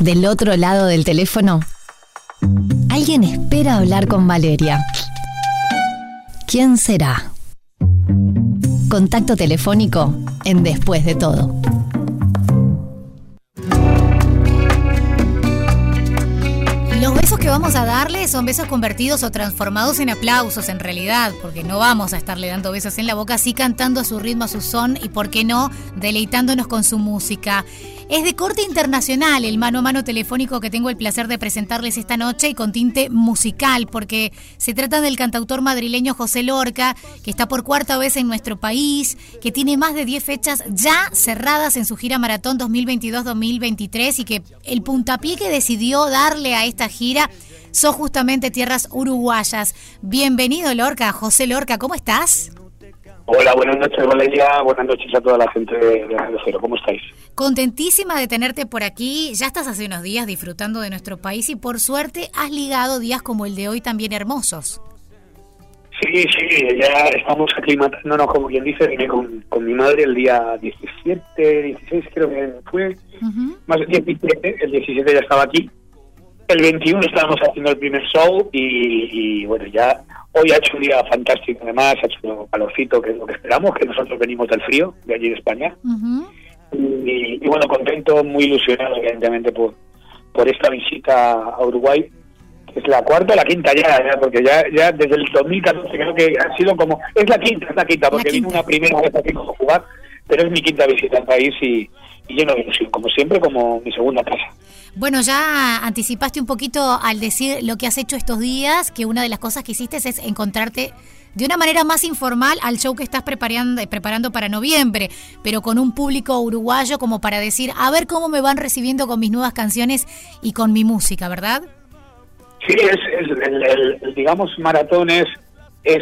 Del otro lado del teléfono, alguien espera hablar con Valeria. ¿Quién será? Contacto telefónico en Después de todo. Los besos que vamos a darle son besos convertidos o transformados en aplausos en realidad, porque no vamos a estarle dando besos en la boca, sí cantando a su ritmo, a su son y, por qué no, deleitándonos con su música. Es de corte internacional el mano a mano telefónico que tengo el placer de presentarles esta noche y con tinte musical, porque se trata del cantautor madrileño José Lorca, que está por cuarta vez en nuestro país, que tiene más de 10 fechas ya cerradas en su gira maratón 2022-2023 y que el puntapié que decidió darle a esta gira son justamente tierras uruguayas. Bienvenido Lorca, José Lorca, ¿cómo estás? Hola, buenas noches Valeria, buenas noches a toda la gente de Radio Cero, ¿cómo estáis? Contentísima de tenerte por aquí, ya estás hace unos días disfrutando de nuestro país y por suerte has ligado días como el de hoy también hermosos. Sí, sí, ya estamos aclimatados, no, como quien dice, vine con, con mi madre el día 17, 16 creo que fue, más el 17, el 17 ya estaba aquí, el 21 estábamos haciendo el primer show y, bueno, ya hoy ha hecho un día fantástico además, ha hecho calorcito, que es lo que esperamos, que nosotros venimos del frío, de allí de España. y, bueno, contento, muy ilusionado evidentemente por, por esta visita a Uruguay, que es la cuarta o la quinta ya, porque ya, ya desde el 2014 creo que ha sido como, es la quinta, es la quinta, porque vine una primera vez aquí a jugar, pero es mi quinta visita al país y, y lleno de ilusión, como siempre, como mi segunda casa. Bueno, ya anticipaste un poquito al decir lo que has hecho estos días, que una de las cosas que hiciste es encontrarte de una manera más informal al show que estás preparando, preparando para noviembre, pero con un público uruguayo como para decir, a ver cómo me van recibiendo con mis nuevas canciones y con mi música, ¿verdad? Sí, es, el, digamos, maratón es,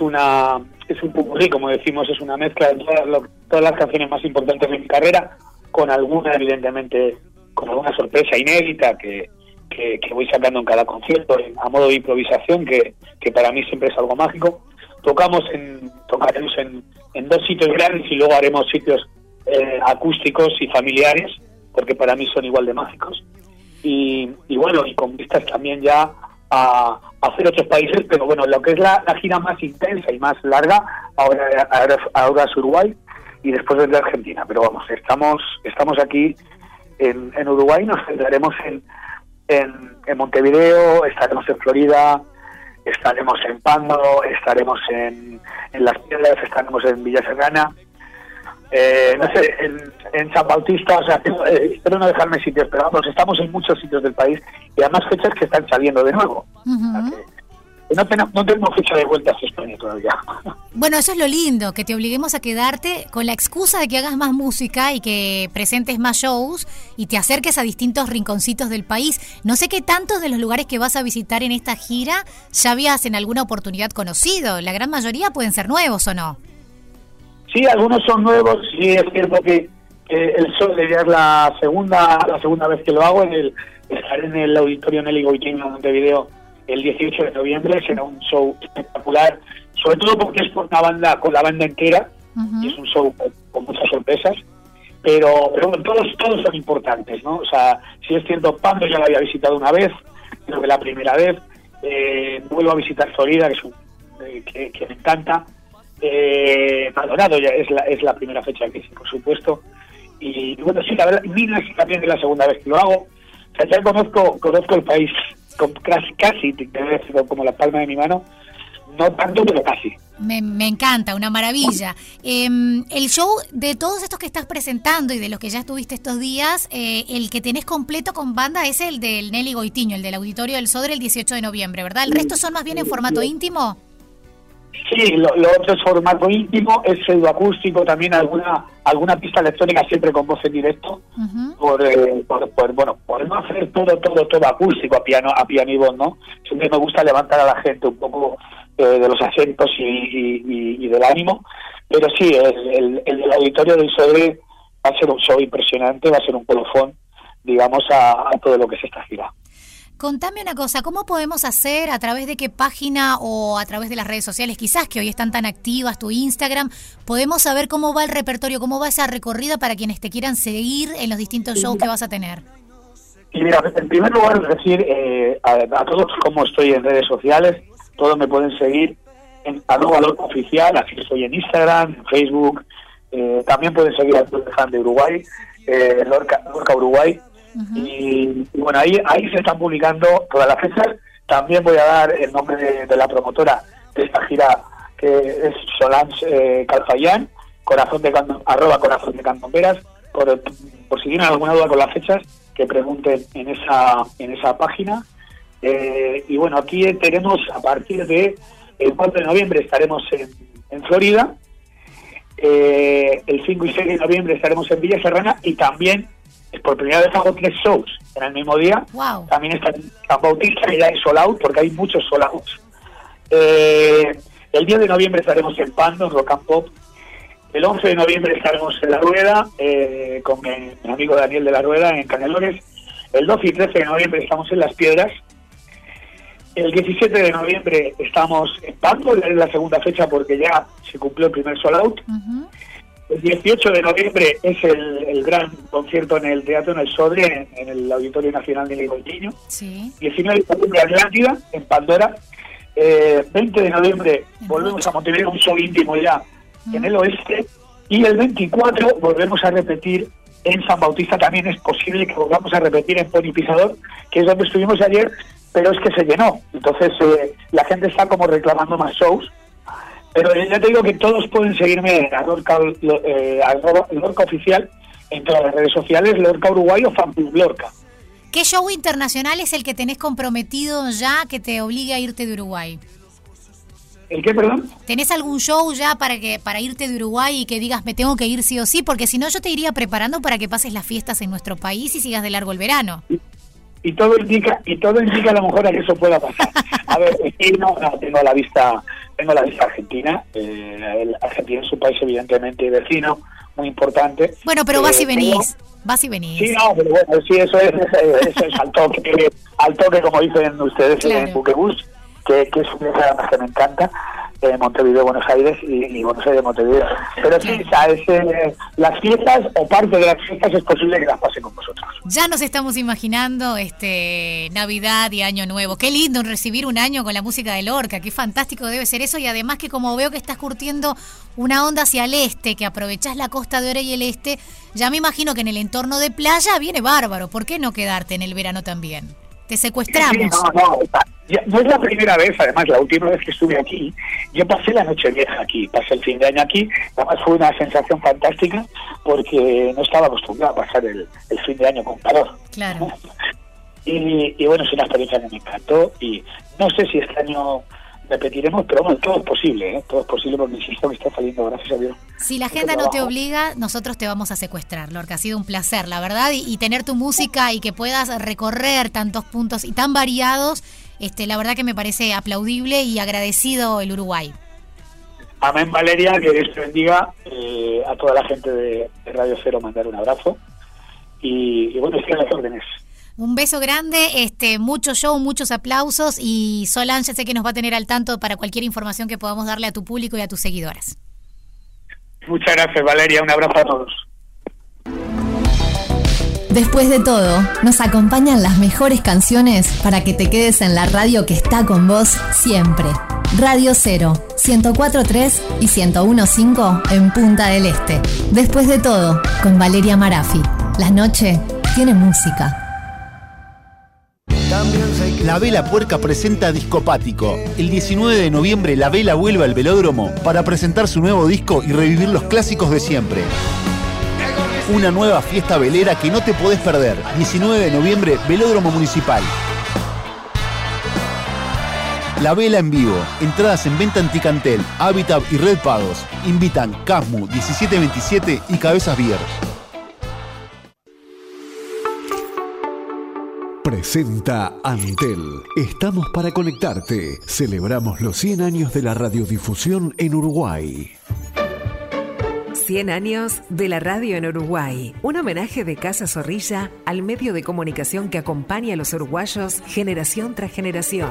una es un popurrí, como decimos, es una mezcla de todas, todas las canciones más importantes de mi carrera, con alguna, evidentemente, como una sorpresa inédita que, que, voy sacando en cada concierto a modo de improvisación que, que para mí siempre es algo mágico. Tocamos en tocaremos en, en dos sitios grandes y luego haremos sitios eh, acústicos y familiares porque para mí son igual de mágicos. Y, y bueno y con vistas también ya a, hacer otros países pero bueno lo que es la, gira más intensa y más larga ahora ahora, ahora es Uruguay y después es de Argentina. Pero vamos estamos estamos aquí en, Uruguay, nos centraremos en, en, Montevideo, estaremos en Florida, estaremos en Pando, estaremos en, en Las Piedras, estaremos en Villa Serrana, eh, no sé, en, San Bautista, o sea, eh, espero no dejarme sitios, pero vamos, estamos en muchos sitios del país y además fechas que están saliendo de nuevo. Tenemos, no tenemos fecha de vuelta a España todavía. Bueno, eso es lo lindo, que te obliguemos a quedarte con la excusa de que hagas más música y que presentes más shows y te acerques a distintos rinconcitos del país. No sé qué tantos de los lugares que vas a visitar en esta gira ya habías en alguna oportunidad conocido. La gran mayoría pueden ser nuevos o no. Sí, algunos son nuevos. Sí, es cierto que el Sol de es la segunda la segunda vez que lo hago en el estar en el auditorio Nelly Goitín en Montevideo el 18 de noviembre será un show espectacular, sobre todo porque es con una banda, con la banda entera, y es un show con, muchas sorpresas, pero, pero todos, todos son importantes, ¿no? O sea, si es cierto, Pando ya lo había visitado una vez, creo que la primera vez, eh, vuelvo a visitar Florida, que, es un, eh, que, me encanta, eh, Maldonado ya es la, es la primera fecha que hice, por supuesto, y, bueno, sí, la verdad, Minas también es la segunda vez que lo hago, o sea, ya conozco, conozco el país casi, casi, como la palma de mi mano, no tanto, pero casi. Me, me encanta, una maravilla. Em, el show de todos estos que estás presentando y de los que ya estuviste estos días, eh, el que tenés completo con banda es el del Nelly Goitiño, el del Auditorio del Sodre el 18 de noviembre, ¿verdad? ¿El resto son más bien en formato íntimo? Sí, lo, otro es formato íntimo, es pseudoacústico, también alguna alguna pista electrónica siempre con voz en directo, eh, por, bueno, por no hacer todo, todo, todo acústico a piano, a piano y voz, ¿no? Siempre me gusta levantar a la gente un poco eh, de los acentos y, del ánimo, pero sí, el, el, auditorio del Sodre va a ser un show impresionante, va a ser un colofón, digamos, a, a todo lo que se está gira. Contame una cosa, ¿cómo podemos hacer a través de qué página o a través de las redes sociales, quizás que hoy están tan activas, tu Instagram, podemos saber cómo va el repertorio, cómo va esa recorrida para quienes te quieran seguir en los distintos shows que vas a tener? Y mira, en primer lugar, decir eh, a, todos cómo estoy en redes sociales. Todos me pueden seguir en arroba Lorca Oficial, así estoy en Instagram, en Facebook. Eh, también pueden seguir al Club de Fan de Uruguay, eh, Lorca, Uruguay. Y, bueno, ahí, ahí se están publicando todas las fechas. También voy a dar el nombre de, la promotora de esta gira, que es Solange eh, corazón de arroba corazón de cantomberas. Por, por si tienen alguna duda con las fechas, que pregunten en esa, en esa página. Eh, y bueno, aquí tenemos a partir de el 4 de noviembre estaremos en, en Florida, eh, el 5 y 6 de noviembre estaremos en Villa Serrana y también por primera vez hago tres shows en el mismo día. También está en San Bautista y ya es Sol Out porque hay muchos Sol Outs. Eh, el 10 de noviembre estaremos en Pando, Rock and Pop. El 11 de noviembre estaremos en La Rueda eh, con mi, amigo Daniel de La Rueda en Canelones. El 12 y 13 de noviembre estamos en Las Piedras. El 17 de noviembre estamos en Pando, es la segunda fecha porque ya se cumplió el primer Sol Out. El 18 de noviembre es el, gran concierto en el Teatro en el Sodre, en, el Auditorio Nacional de Ligoltiño. Sí. 19 de noviembre Atlántida, en Pandora. 20 eh, de noviembre volvemos a Montevideo, un show íntimo ya en el oeste. Y el 24 volvemos a repetir en San Bautista. También es posible que volvamos a repetir en Pony Pisador, que es donde estuvimos ayer, pero es que se llenó. Entonces eh, la gente está como reclamando más shows pero ya te digo que todos pueden seguirme a Lorca, eh, Lorca Oficial en todas las redes sociales, Lorca Uruguay o Fanpub Lorca. ¿Qué show internacional es el que tenés comprometido ya que te obligue a irte de Uruguay? ¿El qué, perdón? ¿Tenés algún show ya para que para irte de Uruguay y que digas me tengo que ir sí o sí? Porque si no yo te iría preparando para que pases las fiestas en nuestro país y sigas de largo el verano. Y, todo indica y todo indica a lo mejor a que eso pueda pasar. A ver, no, no tengo la vista tengo la vista argentina. Eh, Argentina es un país evidentemente vecino, muy importante. Bueno, pero vas y eh, venís. Vas y venís. Sí, no, pero bueno, sí, eso es, eso es al toque, al toque como dicen ustedes en Buquebus, que, que es un viaje que me encanta de Montevideo, Buenos Aires y, Buenos Aires, Montevideo. Pero sí, ¿sabes? Eh, las fiestas o parte de las fiestas es posible que las pase con vosotros. Ya nos estamos imaginando este Navidad y Año Nuevo. Qué lindo recibir un año con la música de Lorca, qué fantástico debe ser eso y además que como veo que estás curtiendo una onda hacia el este, que aprovechás la costa de Ore y el este, ya me imagino que en el entorno de playa viene bárbaro. ¿Por qué no quedarte en el verano también? Te secuestramos. no, no, no es la primera vez, además, la última vez que estuve aquí, yo pasé la noche vieja aquí, pasé el fin de año aquí, además fue una sensación fantástica porque no estaba acostumbrado a pasar el, fin de año con calor. Claro. Y, bueno, es una experiencia que me encantó y no sé si este año repetiremos, pero bueno, todo es posible, ¿eh? todo es posible porque insisto que está saliendo, gracias a Dios. Si la agenda no te obliga, nosotros te vamos a secuestrar, Lorca. Ha sido un placer, la verdad, y, tener tu música y que puedas recorrer tantos puntos y tan variados, este, la verdad que me parece aplaudible y agradecido el Uruguay. Amén, Valeria, que Dios te bendiga eh, a toda la gente de, Radio Cero, mandar un abrazo y, bueno, estoy a las órdenes. Un beso grande, este, mucho show, muchos aplausos y Solange sé que nos va a tener al tanto para cualquier información que podamos darle a tu público y a tus seguidoras. Muchas gracias Valeria, un abrazo a todos. Después de todo, nos acompañan las mejores canciones para que te quedes en la radio que está con vos siempre. Radio 0, 104.3 y 101.5 en Punta del Este. Después de todo, con Valeria Marafi. La noche tiene música. La Vela Puerca presenta Discopático. El 19 de noviembre La Vela vuelve al velódromo para presentar su nuevo disco y revivir los clásicos de siempre. Una nueva fiesta velera que no te podés perder. 19 de noviembre, Velódromo Municipal. La Vela en vivo. Entradas en venta Anticantel, Habitat y Red Pagos. Invitan Casmu 1727 y Cabezas Bier. Presenta Antel. Estamos para conectarte. Celebramos los 100 años de la radiodifusión en Uruguay. 100 años de la radio en Uruguay. Un homenaje de Casa Zorrilla al medio de comunicación que acompaña a los uruguayos generación tras generación.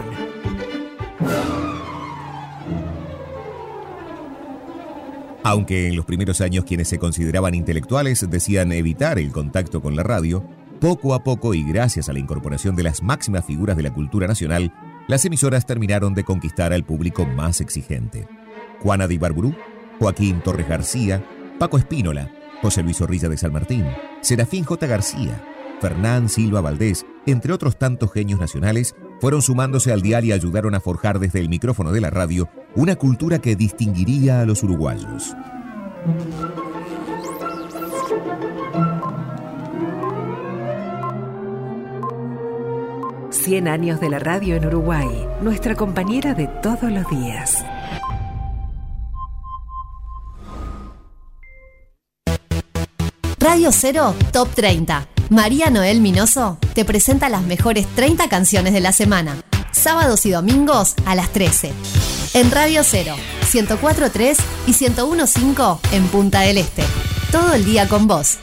Aunque en los primeros años quienes se consideraban intelectuales decían evitar el contacto con la radio, Poco a poco y gracias a la incorporación de las máximas figuras de la cultura nacional, las emisoras terminaron de conquistar al público más exigente. Juana de Ibarburú, Joaquín Torres García, Paco Espínola, José Luis Orrilla de San Martín, Serafín J. García, Fernán Silva Valdés, entre otros tantos genios nacionales, fueron sumándose al diario y ayudaron a forjar desde el micrófono de la radio una cultura que distinguiría a los uruguayos. 100 años de la radio en Uruguay, nuestra compañera de todos los días. Radio Cero Top 30. María Noel Minoso te presenta las mejores 30 canciones de la semana, sábados y domingos a las 13. En Radio Cero, 104.3 y 101.5 en Punta del Este. Todo el día con vos.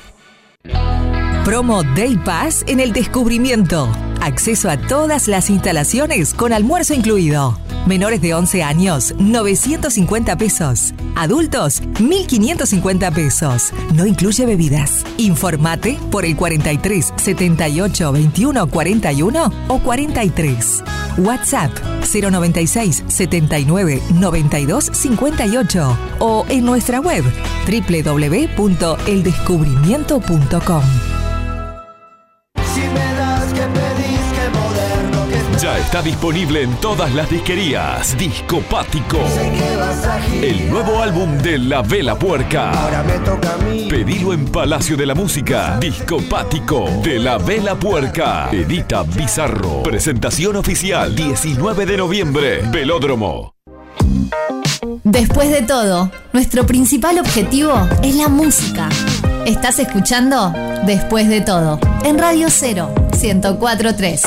Promo Day Pass en el descubrimiento. Acceso a todas las instalaciones con almuerzo incluido. Menores de 11 años, 950 pesos. Adultos, 1.550 pesos. No incluye bebidas. Informate por el 43 78 21 41 o 43. WhatsApp 096 79 92 58 o en nuestra web www.eldescubrimiento.com. Ya está disponible en todas las disquerías. Discopático. El nuevo álbum de La Vela Puerca. Pedilo en Palacio de la Música. Discopático de La Vela Puerca. Edita Bizarro. Presentación oficial 19 de noviembre. Velódromo. Después de todo, nuestro principal objetivo es la música. Estás escuchando Después de todo en Radio 0 1043.